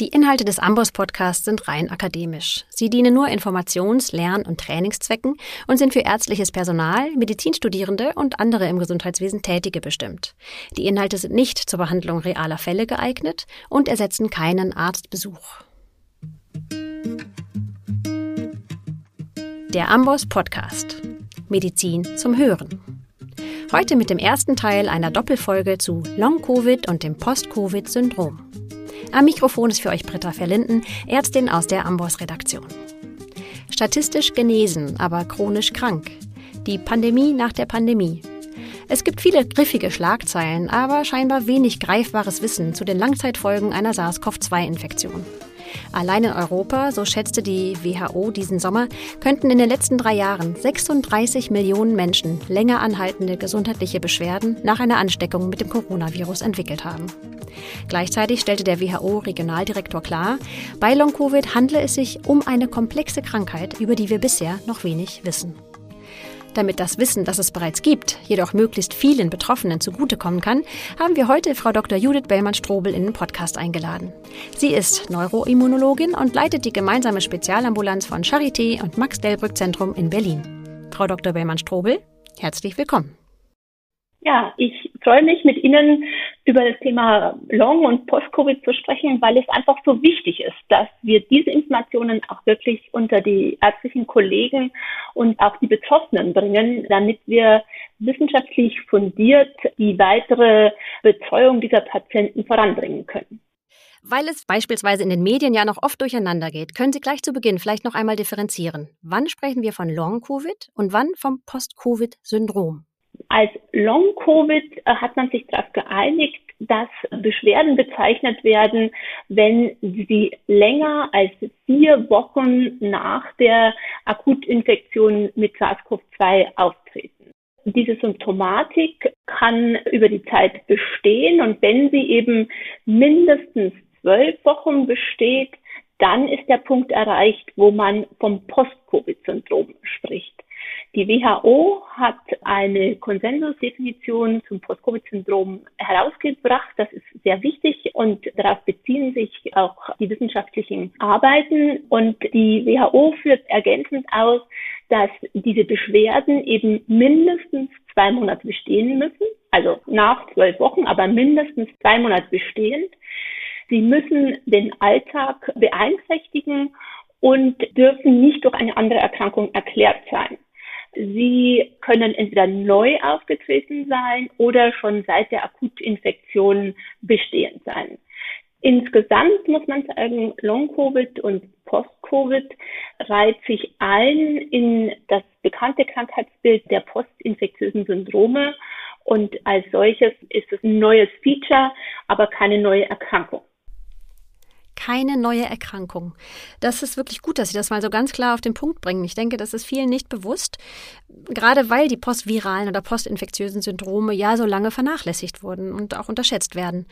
Die Inhalte des Amboss Podcasts sind rein akademisch. Sie dienen nur Informations-, Lern- und Trainingszwecken und sind für ärztliches Personal, Medizinstudierende und andere im Gesundheitswesen Tätige bestimmt. Die Inhalte sind nicht zur Behandlung realer Fälle geeignet und ersetzen keinen Arztbesuch. Der Amboss Podcast. Medizin zum Hören. Heute mit dem ersten Teil einer Doppelfolge zu Long-Covid und dem Post-Covid-Syndrom. Am Mikrofon ist für euch Britta Verlinden, Ärztin aus der Amboss-Redaktion. Statistisch genesen, aber chronisch krank. Die Pandemie nach der Pandemie. Es gibt viele griffige Schlagzeilen, aber scheinbar wenig greifbares Wissen zu den Langzeitfolgen einer SARS-CoV-2-Infektion. Allein in Europa, so schätzte die WHO diesen Sommer, könnten in den letzten drei Jahren 36 Millionen Menschen länger anhaltende gesundheitliche Beschwerden nach einer Ansteckung mit dem Coronavirus entwickelt haben. Gleichzeitig stellte der WHO-Regionaldirektor klar, bei Long-Covid handle es sich um eine komplexe Krankheit, über die wir bisher noch wenig wissen. Damit das Wissen, das es bereits gibt, jedoch möglichst vielen Betroffenen zugutekommen kann, haben wir heute Frau Dr. Judith Bellmann-Strobel in den Podcast eingeladen. Sie ist Neuroimmunologin und leitet die gemeinsame Spezialambulanz von Charité und Max-Delbrück-Zentrum in Berlin. Frau Dr. Bellmann-Strobel, herzlich willkommen. Ja, ich freue mich, mit Ihnen über das Thema Long- und Post-Covid zu sprechen, weil es einfach so wichtig ist, dass wir diese Informationen auch wirklich unter die ärztlichen Kollegen und auch die Betroffenen bringen, damit wir wissenschaftlich fundiert die weitere Betreuung dieser Patienten voranbringen können. Weil es beispielsweise in den Medien ja noch oft durcheinander geht, können Sie gleich zu Beginn vielleicht noch einmal differenzieren. Wann sprechen wir von Long-Covid und wann vom Post-Covid-Syndrom? Als Long-Covid äh, hat man sich darauf geeinigt, dass Beschwerden bezeichnet werden, wenn sie länger als vier Wochen nach der Akutinfektion mit SARS-CoV-2 auftreten. Diese Symptomatik kann über die Zeit bestehen und wenn sie eben mindestens zwölf Wochen besteht, dann ist der Punkt erreicht, wo man vom Post-Covid-Syndrom spricht. Die WHO hat eine Konsensusdefinition zum Post-Covid-Syndrom herausgebracht. Das ist sehr wichtig und darauf beziehen sich auch die wissenschaftlichen Arbeiten. Und die WHO führt ergänzend aus, dass diese Beschwerden eben mindestens zwei Monate bestehen müssen, also nach zwölf Wochen, aber mindestens zwei Monate bestehend. Sie müssen den Alltag beeinträchtigen und dürfen nicht durch eine andere Erkrankung erklärt sein. Sie können entweder neu aufgetreten sein oder schon seit der Akutinfektion bestehend sein. Insgesamt muss man sagen, Long-Covid und Post-Covid reiht sich ein in das bekannte Krankheitsbild der postinfektiösen Syndrome und als solches ist es ein neues Feature, aber keine neue Erkrankung keine neue Erkrankung. Das ist wirklich gut, dass Sie das mal so ganz klar auf den Punkt bringen. Ich denke, das ist vielen nicht bewusst, gerade weil die postviralen oder postinfektiösen Syndrome ja so lange vernachlässigt wurden und auch unterschätzt werden.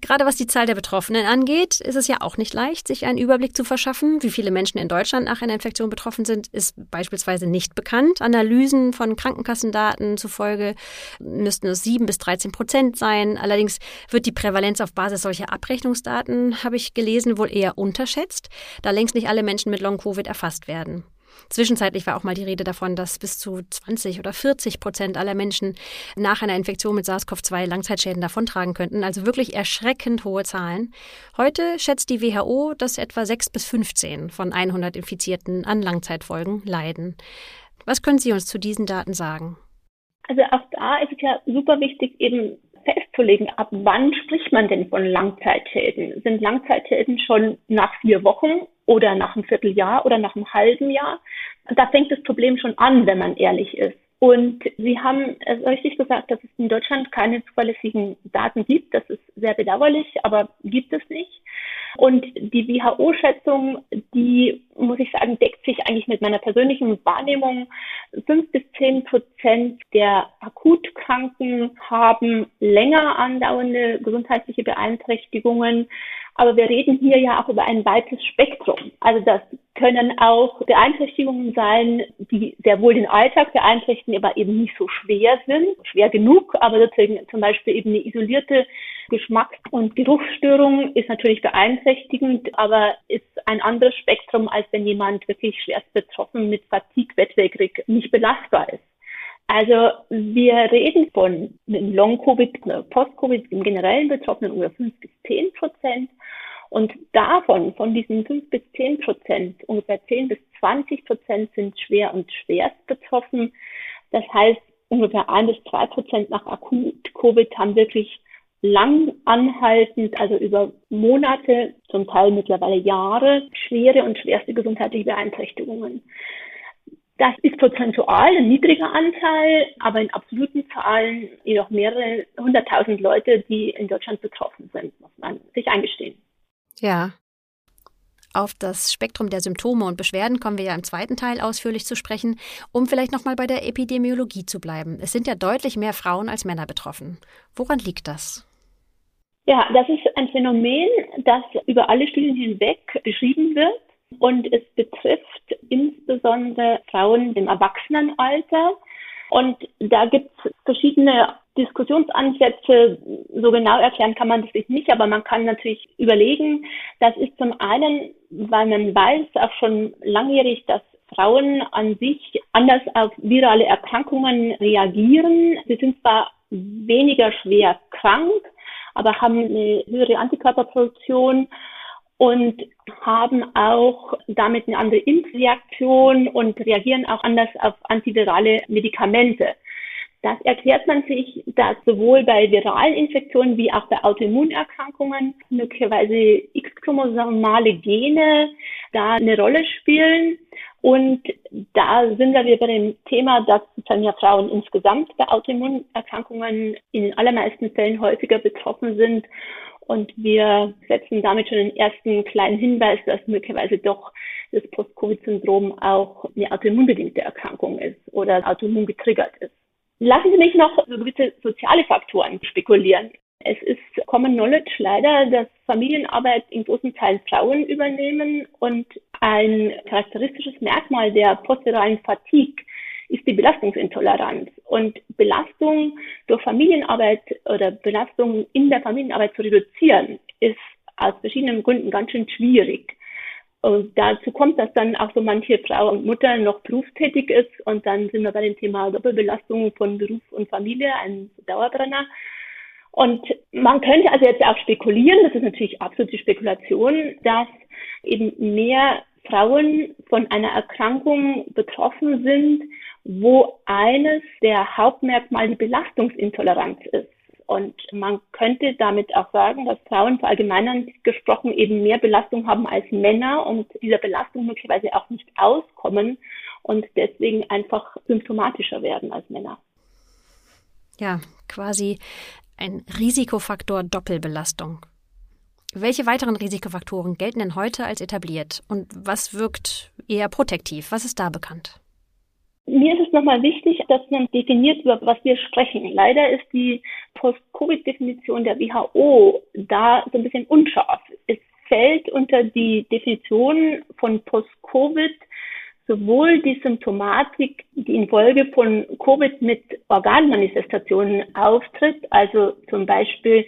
Gerade was die Zahl der Betroffenen angeht, ist es ja auch nicht leicht, sich einen Überblick zu verschaffen. Wie viele Menschen in Deutschland nach einer Infektion betroffen sind, ist beispielsweise nicht bekannt. Analysen von Krankenkassendaten zufolge müssten es sieben bis 13 Prozent sein. Allerdings wird die Prävalenz auf Basis solcher Abrechnungsdaten, habe ich gelesen, Gelesen wohl eher unterschätzt, da längst nicht alle Menschen mit Long-Covid erfasst werden. Zwischenzeitlich war auch mal die Rede davon, dass bis zu 20 oder 40 Prozent aller Menschen nach einer Infektion mit SARS-CoV-2 Langzeitschäden davontragen könnten. Also wirklich erschreckend hohe Zahlen. Heute schätzt die WHO, dass etwa 6 bis 15 von 100 Infizierten an Langzeitfolgen leiden. Was können Sie uns zu diesen Daten sagen? Also auch da ist es ja super wichtig, eben festzulegen, ab wann spricht man denn von Langzeitschäden? Sind Langzeitschäden schon nach vier Wochen oder nach einem Vierteljahr oder nach einem halben Jahr? Da fängt das Problem schon an, wenn man ehrlich ist. Und Sie haben es richtig gesagt, dass es in Deutschland keine zuverlässigen Daten gibt. Das ist sehr bedauerlich, aber gibt es nicht. Und die WHO-Schätzung, die, muss ich sagen, deckt sich eigentlich mit meiner persönlichen Wahrnehmung. Fünf bis zehn Prozent der Akutkranken haben länger andauernde gesundheitliche Beeinträchtigungen. Aber wir reden hier ja auch über ein weites Spektrum. Also das können auch Beeinträchtigungen sein, die sehr wohl den Alltag beeinträchtigen, aber eben nicht so schwer sind, schwer genug, aber deswegen zum Beispiel eben eine isolierte Geschmacks- und Geruchsstörung ist natürlich beeinträchtigend, aber ist ein anderes Spektrum, als wenn jemand wirklich schwerst betroffen mit Fatigue, bettlägerig, nicht belastbar ist. Also wir reden von Long-Covid, Post-Covid im generellen Betroffenen ungefähr 5 bis 10 Prozent. Und davon, von diesen 5 bis 10 Prozent, ungefähr 10 bis 20 Prozent sind schwer und schwerst betroffen. Das heißt, ungefähr 1 bis 3 Prozent nach Akut-Covid haben wirklich lang anhaltend, also über Monate, zum Teil mittlerweile Jahre, schwere und schwerste gesundheitliche Beeinträchtigungen. Das ist prozentual ein niedriger Anteil, aber in absoluten Zahlen jedoch mehrere hunderttausend Leute, die in Deutschland betroffen sind, muss man sich eingestehen. Ja. Auf das Spektrum der Symptome und Beschwerden kommen wir ja im zweiten Teil ausführlich zu sprechen, um vielleicht nochmal bei der Epidemiologie zu bleiben. Es sind ja deutlich mehr Frauen als Männer betroffen. Woran liegt das? Ja, das ist ein Phänomen, das über alle Studien hinweg beschrieben wird. Und es betrifft insbesondere Frauen im Erwachsenenalter. Und da gibt es verschiedene Diskussionsansätze. So genau erklären kann man das nicht, aber man kann natürlich überlegen. Das ist zum einen, weil man weiß auch schon langjährig, dass Frauen an sich anders auf virale Erkrankungen reagieren. Sie sind zwar weniger schwer krank, aber haben eine höhere Antikörperproduktion und haben auch damit eine andere Impfreaktion und reagieren auch anders auf antivirale Medikamente. Das erklärt man sich, dass sowohl bei viralen Infektionen wie auch bei Autoimmunerkrankungen möglicherweise X-chromosomale Gene da eine Rolle spielen. Und da sind wir bei dem Thema, dass ja Frauen insgesamt bei Autoimmunerkrankungen in allermeisten Fällen häufiger betroffen sind und wir setzen damit schon den ersten kleinen Hinweis, dass möglicherweise doch das Post-Covid-Syndrom auch eine autoimmunbedingte Erkrankung ist oder autoimmun getriggert ist. Lassen Sie mich noch so gewisse soziale Faktoren spekulieren. Es ist Common Knowledge leider, dass Familienarbeit in großen Teilen Frauen übernehmen und ein charakteristisches Merkmal der postviralen Fatigue ist die Belastungsintoleranz. Und Belastung durch Familienarbeit oder Belastung in der Familienarbeit zu reduzieren, ist aus verschiedenen Gründen ganz schön schwierig. Und dazu kommt, dass dann auch so manche Frau und Mutter noch berufstätig ist und dann sind wir bei dem Thema Doppelbelastung von Beruf und Familie, ein Dauerbrenner. Und man könnte also jetzt auch spekulieren, das ist natürlich absolute Spekulation, dass eben mehr Frauen von einer Erkrankung betroffen sind, wo eines der Hauptmerkmale die Belastungsintoleranz ist. Und man könnte damit auch sagen, dass Frauen verallgemeinern gesprochen eben mehr Belastung haben als Männer und dieser Belastung möglicherweise auch nicht auskommen und deswegen einfach symptomatischer werden als Männer. Ja, quasi ein Risikofaktor Doppelbelastung. Welche weiteren Risikofaktoren gelten denn heute als etabliert und was wirkt eher protektiv? Was ist da bekannt? Mir ist es nochmal wichtig, dass man definiert, über was wir sprechen. Leider ist die Post-Covid-Definition der WHO da so ein bisschen unscharf. Es fällt unter die Definition von Post-Covid sowohl die Symptomatik, die infolge von Covid mit Organmanifestationen auftritt, also zum Beispiel,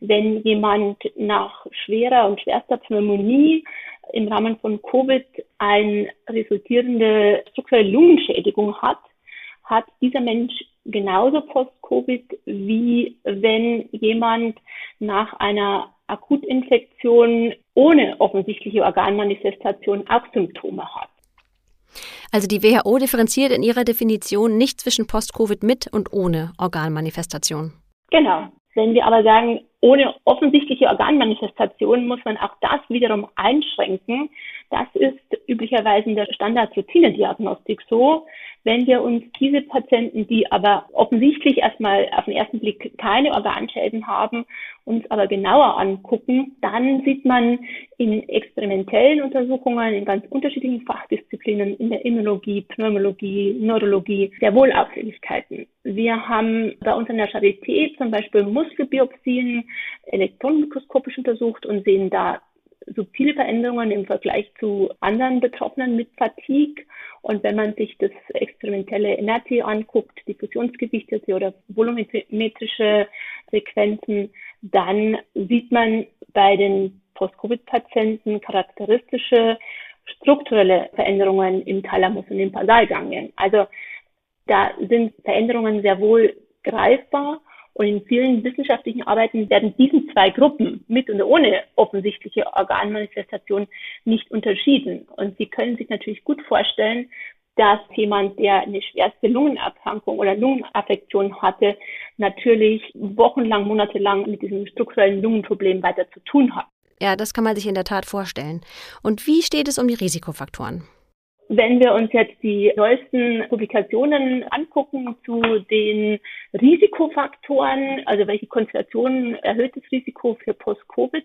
wenn jemand nach schwerer und schwerster Pneumonie im Rahmen von Covid eine resultierende strukturelle Lungenschädigung hat, hat dieser Mensch genauso Post-Covid, wie wenn jemand nach einer Akutinfektion ohne offensichtliche Organmanifestation auch Symptome hat. Also die WHO differenziert in ihrer Definition nicht zwischen Post-Covid mit und ohne Organmanifestation. Genau. Wenn wir aber sagen, ohne offensichtliche Organmanifestation muss man auch das wiederum einschränken. Das ist üblicherweise in der Standard-Routine-Diagnostik so. Wenn wir uns diese Patienten, die aber offensichtlich erstmal auf den ersten Blick keine Organschäden haben, uns aber genauer angucken, dann sieht man in experimentellen Untersuchungen in ganz unterschiedlichen Fachdisziplinen, in der Immunologie, Pneumologie, Neurologie, sehr wohl Auffälligkeiten. Wir haben bei uns in der Charité zum Beispiel Muskelbiopsien elektronenmikroskopisch untersucht und sehen da subtile Veränderungen im Vergleich zu anderen Betroffenen mit Fatigue. Und wenn man sich das experimentelle NRT anguckt, diffusionsgewichtete oder volumetrische Sequenzen, dann sieht man bei den Post-Covid-Patienten charakteristische strukturelle Veränderungen im Thalamus und im Basalganglien. Also da sind Veränderungen sehr wohl greifbar und in vielen wissenschaftlichen Arbeiten werden diesen zwei Gruppen mit und ohne offensichtliche Organmanifestation nicht unterschieden. Und Sie können sich natürlich gut vorstellen, dass jemand, der eine schwerste Lungenerkrankung oder Lungenaffektion hatte, natürlich wochenlang, monatelang mit diesem strukturellen Lungenproblem weiter zu tun hat. Ja, das kann man sich in der Tat vorstellen. Und wie steht es um die Risikofaktoren? Wenn wir uns jetzt die neuesten Publikationen angucken zu den Risikofaktoren, also welche Konstellationen erhöhtes Risiko für Post-Covid,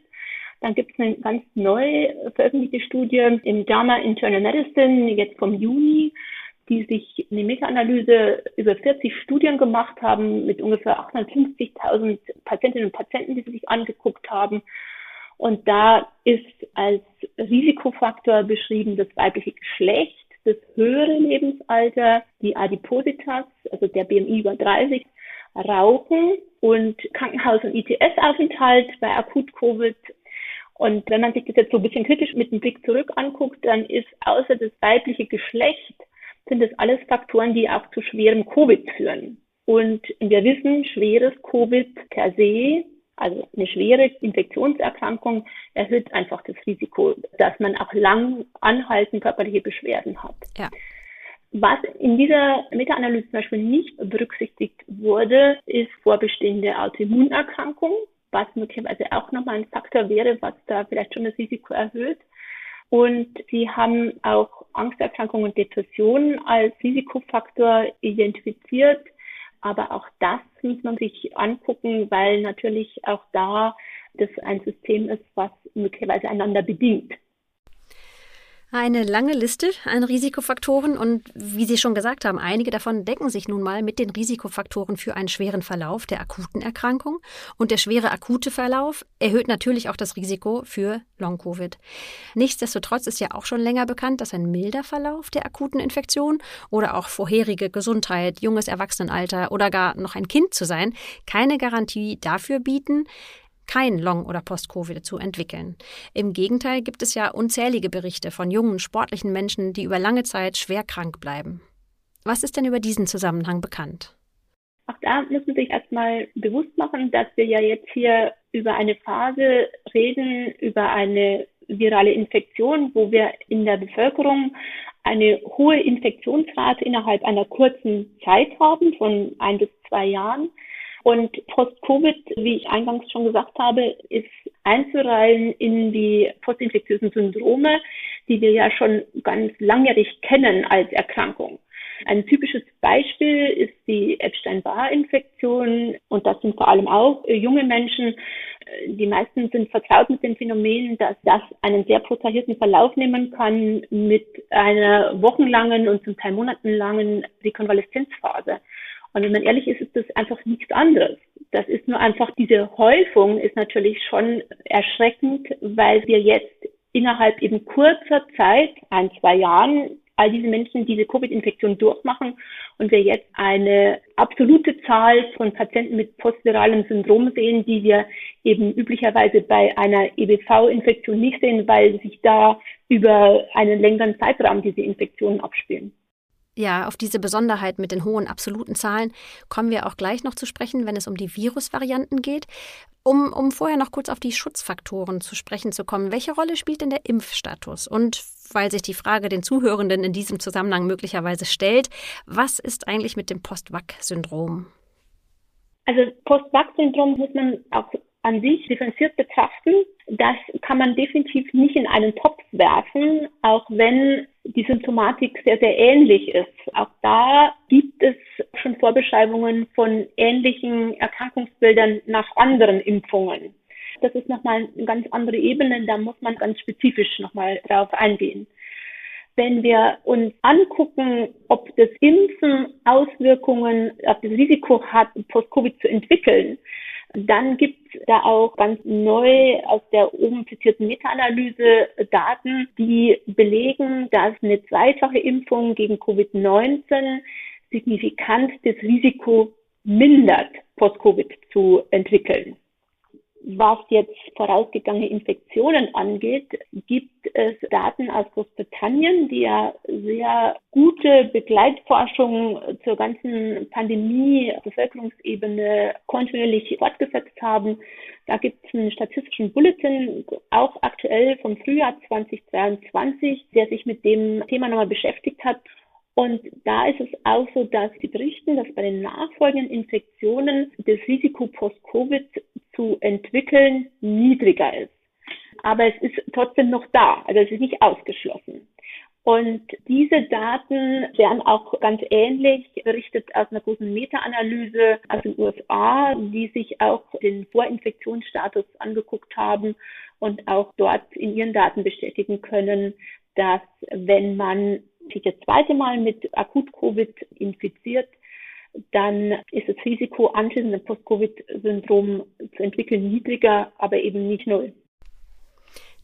dann gibt es eine ganz neu veröffentlichte Studie im JAMA Internal Medicine, jetzt vom Juni, die sich eine Meta-Analyse über 40 Studien gemacht haben mit ungefähr 850.000 Patientinnen und Patienten, die sie sich angeguckt haben und da ist als Risikofaktor beschrieben das weibliche Geschlecht, das höhere Lebensalter, die Adipositas, also der BMI über 30, Rauchen und Krankenhaus- und ITS-Aufenthalt bei Akut-Covid. Und wenn man sich das jetzt so ein bisschen kritisch mit dem Blick zurück anguckt, dann ist außer das weibliche Geschlecht, sind das alles Faktoren, die auch zu schwerem Covid führen. Und wir wissen, schweres Covid per se also eine schwere Infektionserkrankung erhöht einfach das Risiko, dass man auch lang anhaltend körperliche Beschwerden hat. Ja. Was in dieser Meta-Analyse zum Beispiel nicht berücksichtigt wurde, ist vorbestehende Autoimmunerkrankung, was möglicherweise auch nochmal ein Faktor wäre, was da vielleicht schon das Risiko erhöht. Und sie haben auch Angsterkrankungen und Depressionen als Risikofaktor identifiziert aber auch das muss man sich angucken, weil natürlich auch da das ein System ist, was möglicherweise einander bedingt. Eine lange Liste an Risikofaktoren und wie Sie schon gesagt haben, einige davon decken sich nun mal mit den Risikofaktoren für einen schweren Verlauf der akuten Erkrankung. Und der schwere akute Verlauf erhöht natürlich auch das Risiko für Long-Covid. Nichtsdestotrotz ist ja auch schon länger bekannt, dass ein milder Verlauf der akuten Infektion oder auch vorherige Gesundheit, junges Erwachsenenalter oder gar noch ein Kind zu sein, keine Garantie dafür bieten, kein Long- oder Post-Covid zu entwickeln. Im Gegenteil gibt es ja unzählige Berichte von jungen, sportlichen Menschen, die über lange Zeit schwer krank bleiben. Was ist denn über diesen Zusammenhang bekannt? Auch da muss man sich erstmal bewusst machen, dass wir ja jetzt hier über eine Phase reden, über eine virale Infektion, wo wir in der Bevölkerung eine hohe Infektionsrate innerhalb einer kurzen Zeit haben, von ein bis zwei Jahren. Und Post-Covid, wie ich eingangs schon gesagt habe, ist einzureihen in die postinfektiösen Syndrome, die wir ja schon ganz langjährig kennen als Erkrankung. Ein typisches Beispiel ist die Epstein-Barr-Infektion und das sind vor allem auch junge Menschen. Die meisten sind vertraut mit dem Phänomen, dass das einen sehr protagierten Verlauf nehmen kann mit einer wochenlangen und zum Teil monatenlangen Rekonvaleszenzphase. Und wenn man ehrlich ist, ist das einfach nichts anderes. Das ist nur einfach, diese Häufung ist natürlich schon erschreckend, weil wir jetzt innerhalb eben kurzer Zeit, ein, zwei Jahren, all diese Menschen diese Covid-Infektion durchmachen und wir jetzt eine absolute Zahl von Patienten mit postviralem Syndrom sehen, die wir eben üblicherweise bei einer EBV-Infektion nicht sehen, weil sich da über einen längeren Zeitraum diese Infektionen abspielen. Ja, auf diese Besonderheit mit den hohen absoluten Zahlen kommen wir auch gleich noch zu sprechen, wenn es um die Virusvarianten geht. Um, um vorher noch kurz auf die Schutzfaktoren zu sprechen zu kommen, welche Rolle spielt denn der Impfstatus? Und weil sich die Frage den Zuhörenden in diesem Zusammenhang möglicherweise stellt, was ist eigentlich mit dem Post-Vac-Syndrom? Also Post-Vac-Syndrom muss man auch an sich differenziert betrachten. Das kann man definitiv nicht in einen Topf werfen, auch wenn die Symptomatik sehr, sehr ähnlich ist. Auch da gibt es schon Vorbeschreibungen von ähnlichen Erkrankungsbildern nach anderen Impfungen. Das ist nochmal eine ganz andere Ebene, da muss man ganz spezifisch nochmal drauf eingehen. Wenn wir uns angucken, ob das Impfen Auswirkungen auf das Risiko hat, Post-Covid zu entwickeln, dann gibt es da auch ganz neu aus der oben zitierten Meta-Analyse Daten, die belegen, dass eine zweifache Impfung gegen Covid-19 signifikant das Risiko mindert, Post-Covid zu entwickeln. Was jetzt vorausgegangene Infektionen angeht, gibt es Daten aus Großbritannien, die ja sehr gute Begleitforschung zur ganzen Pandemie Bevölkerungsebene kontinuierlich fortgesetzt haben. Da gibt es einen statistischen Bulletin, auch aktuell vom Frühjahr 2022, der sich mit dem Thema nochmal beschäftigt hat und da ist es auch so, dass sie berichten, dass bei den nachfolgenden Infektionen das Risiko post-Covid zu entwickeln niedriger ist. Aber es ist trotzdem noch da, also es ist nicht ausgeschlossen. Und diese Daten werden auch ganz ähnlich berichtet aus einer großen Meta-Analyse aus den USA, die sich auch den Vorinfektionsstatus angeguckt haben und auch dort in ihren Daten bestätigen können, dass wenn man sich das zweite Mal mit Akut-Covid infiziert, dann ist das Risiko, anschließend ein Post-Covid-Syndrom zu entwickeln, niedriger, aber eben nicht null.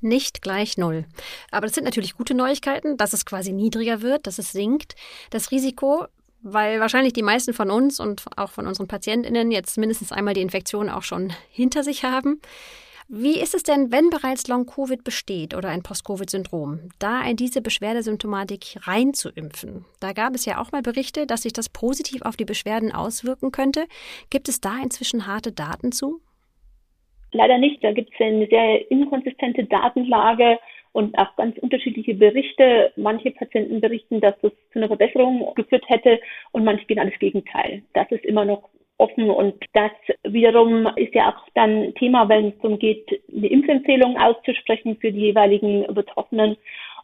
Nicht gleich null. Aber das sind natürlich gute Neuigkeiten, dass es quasi niedriger wird, dass es sinkt. Das Risiko, weil wahrscheinlich die meisten von uns und auch von unseren PatientInnen jetzt mindestens einmal die Infektion auch schon hinter sich haben. Wie ist es denn, wenn bereits Long-Covid besteht oder ein Post-Covid-Syndrom, da in diese Beschwerdesymptomatik reinzuimpfen? Da gab es ja auch mal Berichte, dass sich das positiv auf die Beschwerden auswirken könnte. Gibt es da inzwischen harte Daten zu? Leider nicht. Da gibt es eine sehr inkonsistente Datenlage und auch ganz unterschiedliche Berichte. Manche Patienten berichten, dass das zu einer Verbesserung geführt hätte und manche genau das Gegenteil. Das ist immer noch offen und das wiederum ist ja auch dann Thema, wenn es darum geht, eine Impfempfehlung auszusprechen für die jeweiligen Betroffenen.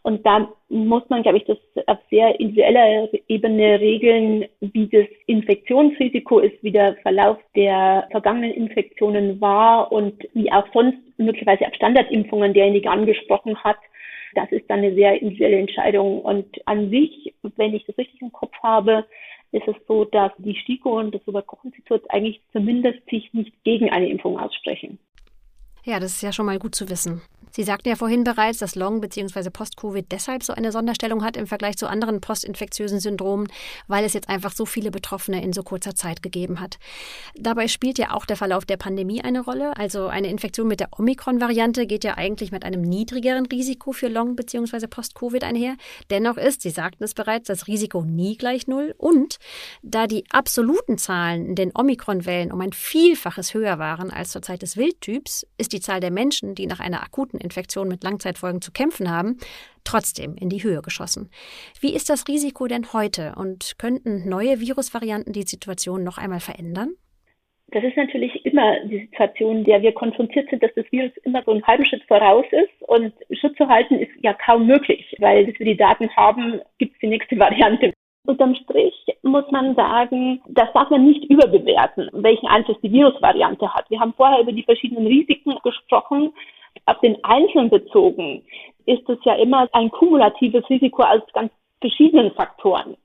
Und da muss man, glaube ich, das auf sehr individueller Ebene regeln, wie das Infektionsrisiko ist, wie der Verlauf der vergangenen Infektionen war und wie auch sonst möglicherweise ab Standardimpfungen derjenige angesprochen hat. Das ist dann eine sehr individuelle Entscheidung. Und an sich, wenn ich das richtig im Kopf habe, ist es so, dass die STIKO und das Robert-Koch-Institut eigentlich zumindest sich nicht gegen eine Impfung aussprechen. Ja, das ist ja schon mal gut zu wissen. Sie sagten ja vorhin bereits, dass Long- bzw. Post-Covid deshalb so eine Sonderstellung hat im Vergleich zu anderen postinfektiösen Syndromen, weil es jetzt einfach so viele Betroffene in so kurzer Zeit gegeben hat. Dabei spielt ja auch der Verlauf der Pandemie eine Rolle. Also eine Infektion mit der Omikron-Variante geht ja eigentlich mit einem niedrigeren Risiko für Long- bzw. Post-Covid einher. Dennoch ist, Sie sagten es bereits, das Risiko nie gleich null. Und da die absoluten Zahlen in den Omikron-Wellen um ein Vielfaches höher waren als zur Zeit des Wildtyps, ist die Zahl der Menschen, die nach einer akuten Infektionen mit Langzeitfolgen zu kämpfen haben, trotzdem in die Höhe geschossen. Wie ist das Risiko denn heute und könnten neue Virusvarianten die Situation noch einmal verändern? Das ist natürlich immer die Situation, in der wir konfrontiert sind, dass das Virus immer so einen halben Schritt voraus ist und Schutz zu halten ist ja kaum möglich, weil bis wir die Daten haben, gibt es die nächste Variante. Unterm Strich muss man sagen, das darf man nicht überbewerten, welchen Einfluss die Virusvariante hat. Wir haben vorher über die verschiedenen Risiken gesprochen auf den Einzelnen bezogen ist es ja immer ein kumulatives Risiko aus ganz verschiedenen Faktoren.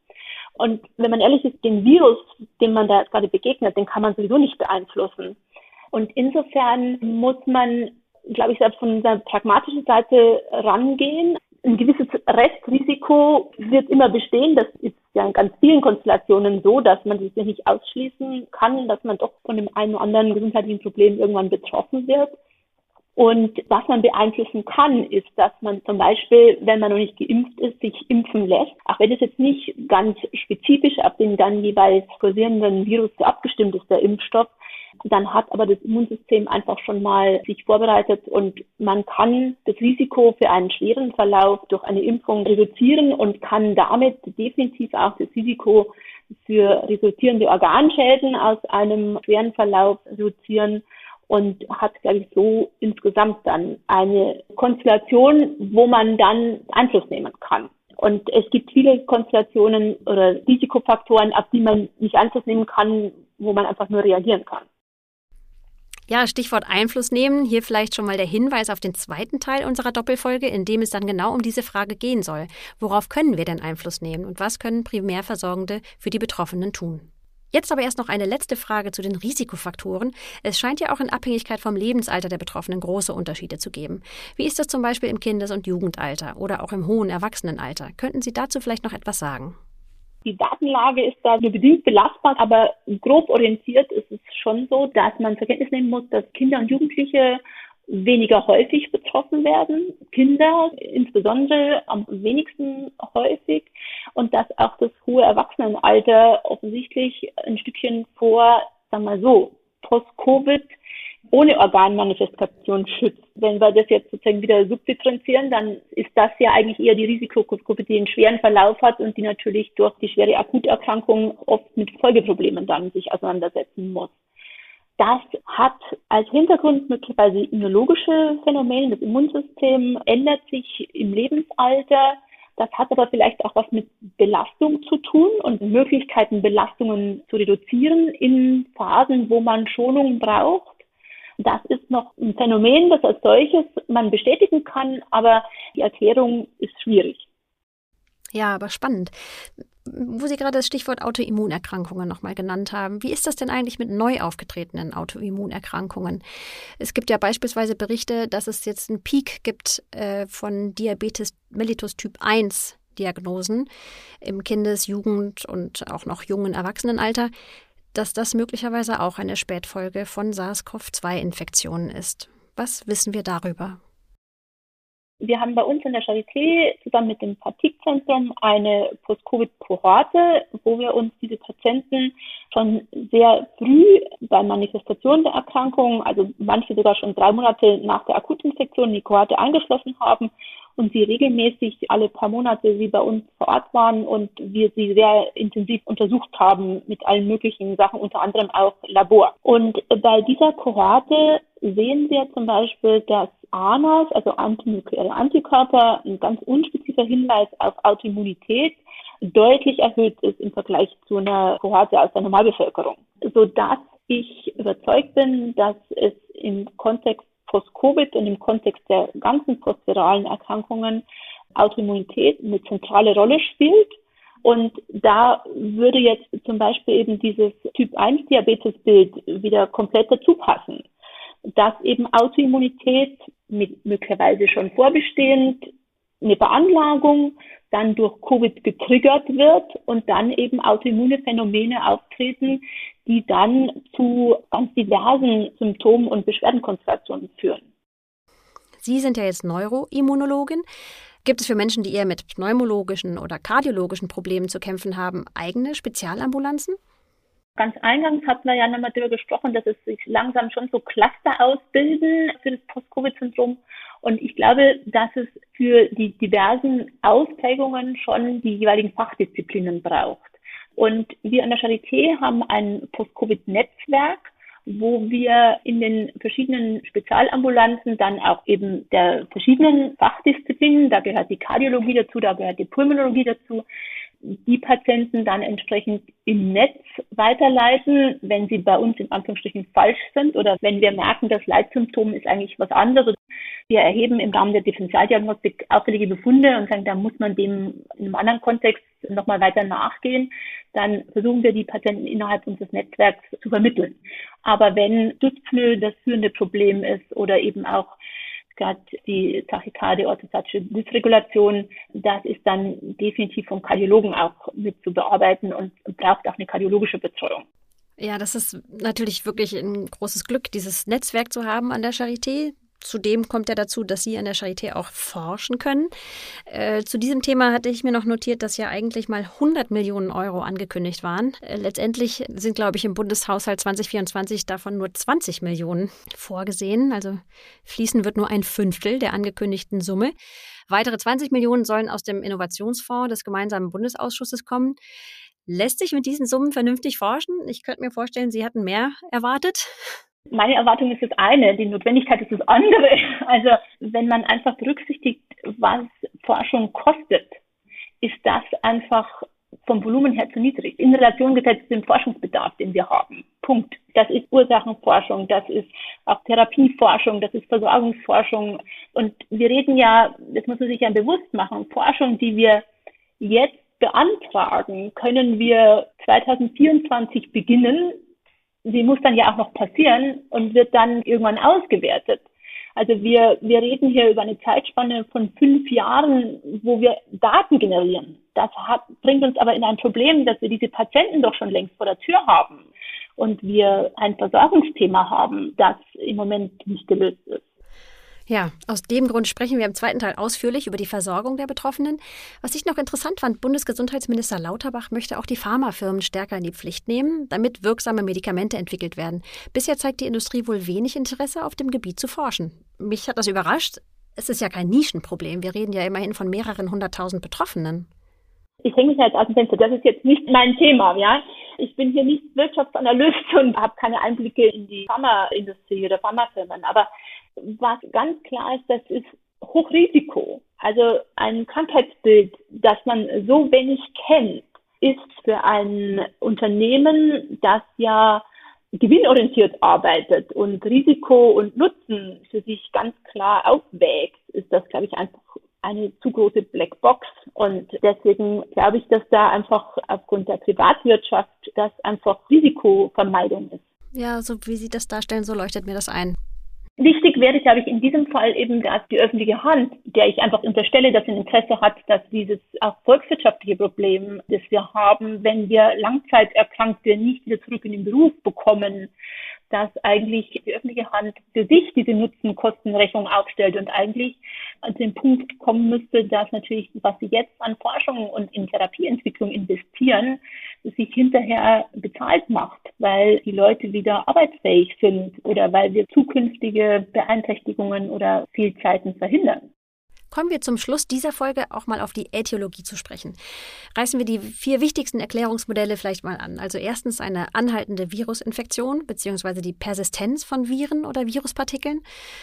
Und wenn man ehrlich ist, den Virus, dem man da gerade begegnet, den kann man sowieso nicht beeinflussen. Und insofern muss man, glaube ich, selbst von der pragmatischen Seite rangehen. Ein gewisses Restrisiko wird immer bestehen. Das ist ja in ganz vielen Konstellationen so, dass man sich nicht ausschließen kann, dass man doch von dem einen oder anderen gesundheitlichen Problem irgendwann betroffen wird. Und was man beeinflussen kann, ist, dass man zum Beispiel, wenn man noch nicht geimpft ist, sich impfen lässt. Auch wenn es jetzt nicht ganz spezifisch auf den dann jeweils kursierenden Virus abgestimmt ist, der Impfstoff, dann hat aber das Immunsystem einfach schon mal sich vorbereitet und man kann das Risiko für einen schweren Verlauf durch eine Impfung reduzieren und kann damit definitiv auch das Risiko für resultierende Organschäden aus einem schweren Verlauf reduzieren und hat, glaube ich, so insgesamt dann eine Konstellation, wo man dann Einfluss nehmen kann. Und es gibt viele Konstellationen oder Risikofaktoren, auf die man nicht Einfluss nehmen kann, wo man einfach nur reagieren kann. Ja, Stichwort Einfluss nehmen. Hier vielleicht schon mal der Hinweis auf den zweiten Teil unserer Doppelfolge, in dem es dann genau um diese Frage gehen soll. Worauf können wir denn Einfluss nehmen und was können Primärversorgende für die Betroffenen tun? Jetzt aber erst noch eine letzte Frage zu den Risikofaktoren. Es scheint ja auch in Abhängigkeit vom Lebensalter der Betroffenen große Unterschiede zu geben. Wie ist das zum Beispiel im Kindes- und Jugendalter oder auch im hohen Erwachsenenalter? Könnten Sie dazu vielleicht noch etwas sagen? Die Datenlage ist da nur bedingt belastbar, aber grob orientiert ist es schon so, dass man zur Kenntnis nehmen muss, dass Kinder und Jugendliche weniger häufig betroffen werden, Kinder insbesondere am wenigsten häufig. Und dass auch das hohe Erwachsenenalter offensichtlich ein Stückchen vor, sagen wir mal so, Post-Covid ohne Organmanifestation schützt. Wenn wir das jetzt sozusagen wieder subdifferenzieren, dann ist das ja eigentlich eher die Risikogruppe, die einen schweren Verlauf hat und die natürlich durch die schwere Akuterkrankung oft mit Folgeproblemen dann sich auseinandersetzen muss. Das hat als Hintergrund möglicherweise immunologische Phänomene. Das Immunsystem ändert sich im Lebensalter. Das hat aber vielleicht auch was mit Belastung zu tun und Möglichkeiten, Belastungen zu reduzieren in Phasen, wo man Schonung braucht. Das ist noch ein Phänomen, das als solches man bestätigen kann, aber die Erklärung ist schwierig. Ja, aber spannend. Wo Sie gerade das Stichwort Autoimmunerkrankungen nochmal genannt haben, wie ist das denn eigentlich mit neu aufgetretenen Autoimmunerkrankungen? Es gibt ja beispielsweise Berichte, dass es jetzt einen Peak gibt äh, von Diabetes mellitus Typ 1 Diagnosen im Kindes-, Jugend- und auch noch jungen Erwachsenenalter dass das möglicherweise auch eine Spätfolge von SARS-CoV-2-Infektionen ist. Was wissen wir darüber? Wir haben bei uns in der Charité zusammen mit dem Partikzentrum eine Post-Covid-Kohorte, wo wir uns diese Patienten schon sehr früh bei Manifestation der Erkrankung, also manche sogar schon drei Monate nach der Akutinfektion, in die Kohorte angeschlossen haben und sie regelmäßig alle paar Monate sie bei uns vor Ort waren und wir sie sehr intensiv untersucht haben mit allen möglichen Sachen, unter anderem auch Labor. Und bei dieser Kohorte sehen wir zum Beispiel, dass ANAS, also antinukleare Antikörper, ein ganz unspezifischer Hinweis auf Autoimmunität, deutlich erhöht ist im Vergleich zu einer Kohorte aus der Normalbevölkerung, sodass ich überzeugt bin, dass es im Kontext Post-Covid und im Kontext der ganzen postviralen Erkrankungen Autoimmunität eine zentrale Rolle spielt. Und da würde jetzt zum Beispiel eben dieses Typ 1 Diabetes-Bild wieder komplett dazu passen. Dass eben Autoimmunität mit möglicherweise schon vorbestehend eine Veranlagung dann durch Covid getriggert wird und dann eben autoimmune Phänomene auftreten, die dann zu ganz diversen Symptomen und Beschwerdenkonstellationen führen. Sie sind ja jetzt Neuroimmunologin. Gibt es für Menschen, die eher mit pneumologischen oder kardiologischen Problemen zu kämpfen haben, eigene Spezialambulanzen? Ganz eingangs hatten wir ja nochmal darüber gesprochen, dass es sich langsam schon so Cluster ausbilden für das Post-Covid-Syndrom. Und ich glaube, dass es für die diversen Ausprägungen schon die jeweiligen Fachdisziplinen braucht. Und wir an der Charité haben ein Post-Covid-Netzwerk, wo wir in den verschiedenen Spezialambulanzen dann auch eben der verschiedenen Fachdisziplinen, da gehört die Kardiologie dazu, da gehört die Pulmonologie dazu, die Patienten dann entsprechend im Netz weiterleiten, wenn sie bei uns in Anführungsstrichen falsch sind oder wenn wir merken, das Leitsymptom ist eigentlich was anderes. Wir erheben im Rahmen der Differentialdiagnostik auffällige Befunde und sagen, da muss man dem in einem anderen Kontext nochmal weiter nachgehen. Dann versuchen wir die Patienten innerhalb unseres Netzwerks zu vermitteln. Aber wenn Dyspnoe das führende Problem ist oder eben auch gerade die Tachykardie, orthostatische Dysregulation, das ist dann definitiv vom Kardiologen auch mit zu bearbeiten und braucht auch eine kardiologische Betreuung. Ja, das ist natürlich wirklich ein großes Glück, dieses Netzwerk zu haben an der Charité. Zudem kommt ja dazu, dass Sie an der Charité auch forschen können. Äh, zu diesem Thema hatte ich mir noch notiert, dass ja eigentlich mal 100 Millionen Euro angekündigt waren. Äh, letztendlich sind, glaube ich, im Bundeshaushalt 2024 davon nur 20 Millionen vorgesehen. Also fließen wird nur ein Fünftel der angekündigten Summe. Weitere 20 Millionen sollen aus dem Innovationsfonds des gemeinsamen Bundesausschusses kommen. Lässt sich mit diesen Summen vernünftig forschen? Ich könnte mir vorstellen, Sie hatten mehr erwartet. Meine Erwartung ist das eine, die Notwendigkeit ist das andere. Also wenn man einfach berücksichtigt, was Forschung kostet, ist das einfach vom Volumen her zu niedrig. In Relation gesetzt zu dem Forschungsbedarf, den wir haben. Punkt. Das ist Ursachenforschung, das ist auch Therapieforschung, das ist Versorgungsforschung. Und wir reden ja, das muss man sich ja bewusst machen, Forschung, die wir jetzt beantragen, können wir 2024 beginnen sie muss dann ja auch noch passieren und wird dann irgendwann ausgewertet. Also wir, wir reden hier über eine Zeitspanne von fünf Jahren, wo wir Daten generieren. Das hat, bringt uns aber in ein Problem, dass wir diese Patienten doch schon längst vor der Tür haben und wir ein Versorgungsthema haben, das im Moment nicht gelöst ist. Ja, aus dem Grund sprechen wir im zweiten Teil ausführlich über die Versorgung der Betroffenen. Was ich noch interessant fand, Bundesgesundheitsminister Lauterbach möchte auch die Pharmafirmen stärker in die Pflicht nehmen, damit wirksame Medikamente entwickelt werden. Bisher zeigt die Industrie wohl wenig Interesse, auf dem Gebiet zu forschen. Mich hat das überrascht. Es ist ja kein Nischenproblem. Wir reden ja immerhin von mehreren hunderttausend Betroffenen. Ich hänge mich jetzt aus dem Fenster. Das ist jetzt nicht mein Thema, ja. Ich bin hier nicht Wirtschaftsanalyst und habe keine Einblicke in die Pharmaindustrie oder Pharmafirmen. Aber was ganz klar ist, das ist Hochrisiko. Also ein Krankheitsbild, das man so wenig kennt, ist für ein Unternehmen, das ja gewinnorientiert arbeitet und Risiko und Nutzen für sich ganz klar aufwägt, ist das, glaube ich, einfach eine zu große Blackbox. Und deswegen glaube ich, dass da einfach aufgrund der Privatwirtschaft das einfach Risikovermeidung ist. Ja, so wie Sie das darstellen, so leuchtet mir das ein. Wichtig wäre, glaube ich, in diesem Fall eben, dass die öffentliche Hand, der ich einfach unterstelle, dass ein Interesse hat, dass dieses auch volkswirtschaftliche Problem, das wir haben, wenn wir Langzeiterkrankte nicht wieder zurück in den Beruf bekommen, dass eigentlich die öffentliche Hand für sich diese Nutzen-Kostenrechnung aufstellt und eigentlich an den Punkt kommen müsste, dass natürlich, was sie jetzt an Forschung und in Therapieentwicklung investieren, sich hinterher bezahlt macht, weil die Leute wieder arbeitsfähig sind oder weil wir zukünftige Beeinträchtigungen oder Fehlzeiten verhindern. Kommen wir zum Schluss dieser Folge auch mal auf die Äthiologie zu sprechen. Reißen wir die vier wichtigsten Erklärungsmodelle vielleicht mal an. Also erstens eine anhaltende Virusinfektion bzw. die Persistenz von Viren oder Viruspartikeln.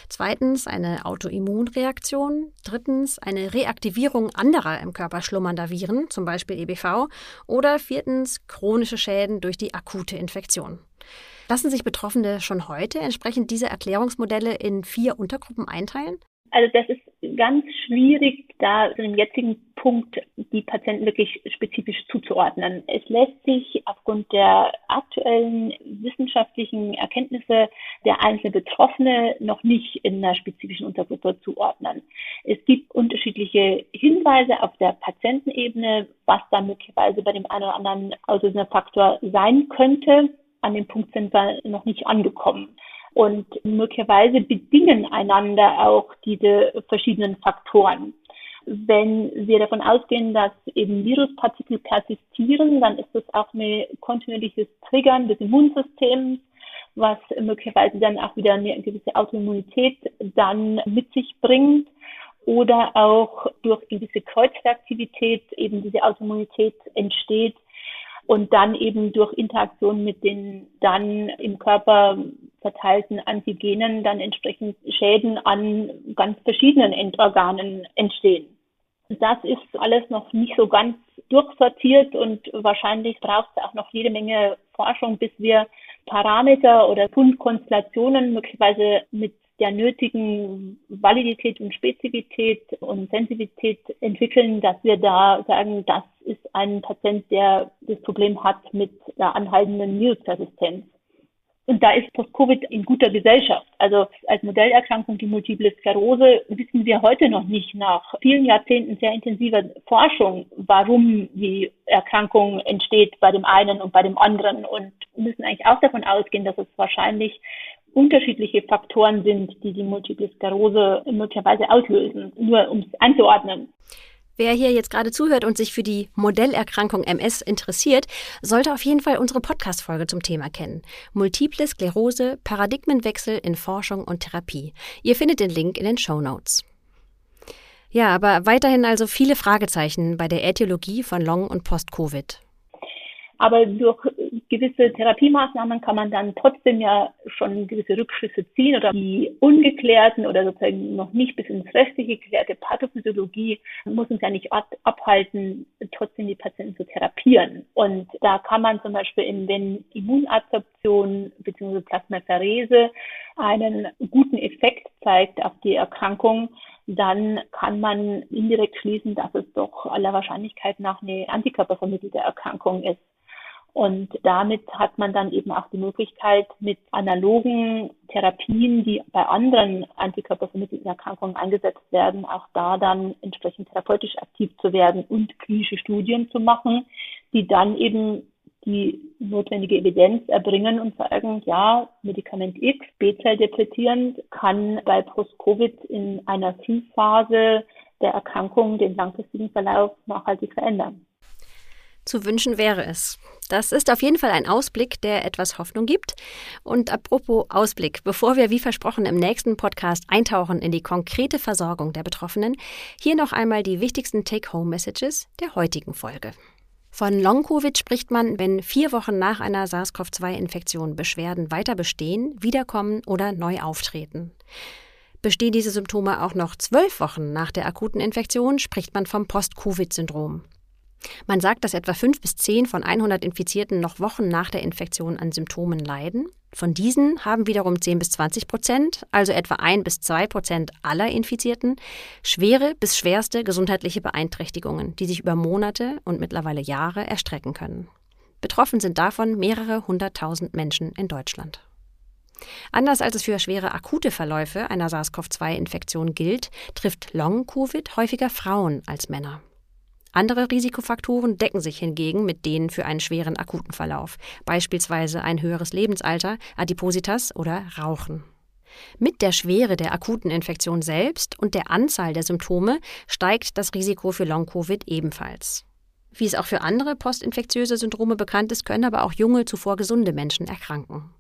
Zweitens eine Autoimmunreaktion. Drittens eine Reaktivierung anderer im Körper schlummernder Viren, zum Beispiel EBV. Oder viertens chronische Schäden durch die akute Infektion. Lassen sich Betroffene schon heute entsprechend diese Erklärungsmodelle in vier Untergruppen einteilen? Also das ist ganz schwierig, da zu dem jetzigen Punkt die Patienten wirklich spezifisch zuzuordnen. Es lässt sich aufgrund der aktuellen wissenschaftlichen Erkenntnisse der einzelnen Betroffene noch nicht in einer spezifischen Untergruppe zuordnen. Es gibt unterschiedliche Hinweise auf der Patientenebene, was da möglicherweise bei dem einen oder anderen auslösender Faktor sein könnte. An dem Punkt sind wir noch nicht angekommen. Und möglicherweise bedingen einander auch diese verschiedenen Faktoren. Wenn wir davon ausgehen, dass eben Viruspartikel persistieren, dann ist das auch ein kontinuierliches Triggern des Immunsystems, was möglicherweise dann auch wieder eine gewisse Autoimmunität dann mit sich bringt oder auch durch gewisse Kreuzreaktivität eben diese Autoimmunität entsteht und dann eben durch Interaktion mit den dann im Körper verteilten Antigenen dann entsprechend Schäden an ganz verschiedenen Endorganen entstehen. Das ist alles noch nicht so ganz durchsortiert und wahrscheinlich braucht es auch noch jede Menge Forschung, bis wir Parameter oder Fundkonstellationen möglicherweise mit der nötigen Validität und Spezifität und Sensitivität entwickeln, dass wir da sagen, das ist ein Patient, der das Problem hat mit der anhaltenden Virusresistenz. Und da ist Post-Covid in guter Gesellschaft. Also als Modellerkrankung die Multiple Sklerose wissen wir heute noch nicht nach vielen Jahrzehnten sehr intensiver Forschung, warum die Erkrankung entsteht bei dem einen und bei dem anderen und müssen eigentlich auch davon ausgehen, dass es wahrscheinlich unterschiedliche Faktoren sind, die die Multiple Sklerose möglicherweise auslösen, nur um es einzuordnen. Wer hier jetzt gerade zuhört und sich für die Modellerkrankung MS interessiert, sollte auf jeden Fall unsere Podcast-Folge zum Thema kennen. Multiple Sklerose, Paradigmenwechsel in Forschung und Therapie. Ihr findet den Link in den Show Notes. Ja, aber weiterhin also viele Fragezeichen bei der Äthiologie von Long- und Post-Covid. Aber durch gewisse Therapiemaßnahmen kann man dann trotzdem ja schon gewisse Rückschlüsse ziehen oder die ungeklärten oder sozusagen noch nicht bis ins Restliche geklärte Pathophysiologie muss uns ja nicht abhalten, trotzdem die Patienten zu therapieren. Und da kann man zum Beispiel in den Immunadsorption bzw. Plasmapherese einen guten Effekt zeigt auf die Erkrankung, dann kann man indirekt schließen, dass es doch aller Wahrscheinlichkeit nach eine antikörpervermittelte Erkrankung ist. Und damit hat man dann eben auch die Möglichkeit, mit analogen Therapien, die bei anderen antikörpervermittelten Erkrankungen eingesetzt werden, auch da dann entsprechend therapeutisch aktiv zu werden und klinische Studien zu machen, die dann eben die notwendige Evidenz erbringen und sagen, ja, Medikament X, B-Zell depletierend, kann bei Post-Covid in einer Frühphase der Erkrankung den langfristigen Verlauf nachhaltig verändern. Zu wünschen wäre es. Das ist auf jeden Fall ein Ausblick, der etwas Hoffnung gibt. Und apropos Ausblick, bevor wir wie versprochen im nächsten Podcast eintauchen in die konkrete Versorgung der Betroffenen, hier noch einmal die wichtigsten Take-Home-Messages der heutigen Folge. Von Long-Covid spricht man, wenn vier Wochen nach einer SARS-CoV-2-Infektion Beschwerden weiter bestehen, wiederkommen oder neu auftreten. Bestehen diese Symptome auch noch zwölf Wochen nach der akuten Infektion, spricht man vom Post-Covid-Syndrom. Man sagt, dass etwa fünf bis zehn von 100 Infizierten noch Wochen nach der Infektion an Symptomen leiden. Von diesen haben wiederum 10 bis 20 Prozent, also etwa ein bis zwei Prozent aller Infizierten, schwere bis schwerste gesundheitliche Beeinträchtigungen, die sich über Monate und mittlerweile Jahre erstrecken können. Betroffen sind davon mehrere hunderttausend Menschen in Deutschland. Anders als es für schwere akute Verläufe einer SARS-CoV-2-Infektion gilt, trifft Long-Covid häufiger Frauen als Männer. Andere Risikofaktoren decken sich hingegen mit denen für einen schweren akuten Verlauf, beispielsweise ein höheres Lebensalter, Adipositas oder Rauchen. Mit der Schwere der akuten Infektion selbst und der Anzahl der Symptome steigt das Risiko für Long-Covid ebenfalls. Wie es auch für andere postinfektiöse Syndrome bekannt ist, können aber auch junge, zuvor gesunde Menschen erkranken.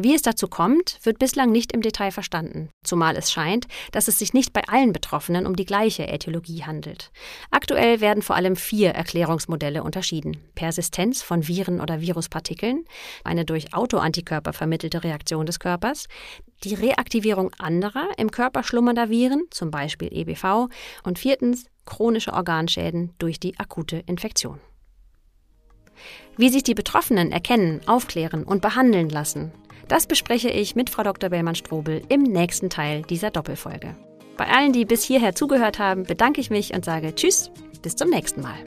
Wie es dazu kommt, wird bislang nicht im Detail verstanden, zumal es scheint, dass es sich nicht bei allen Betroffenen um die gleiche Äthiologie handelt. Aktuell werden vor allem vier Erklärungsmodelle unterschieden. Persistenz von Viren oder Viruspartikeln, eine durch Autoantikörper vermittelte Reaktion des Körpers, die Reaktivierung anderer im Körper schlummernder Viren, zum Beispiel EBV, und viertens chronische Organschäden durch die akute Infektion. Wie sich die Betroffenen erkennen, aufklären und behandeln lassen, das bespreche ich mit Frau Dr. Bellmann-Strobel im nächsten Teil dieser Doppelfolge. Bei allen, die bis hierher zugehört haben, bedanke ich mich und sage Tschüss, bis zum nächsten Mal.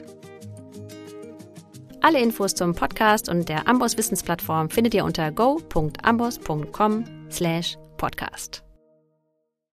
Alle Infos zum Podcast und der Amboss Wissensplattform findet ihr unter go.amboss.com/podcast.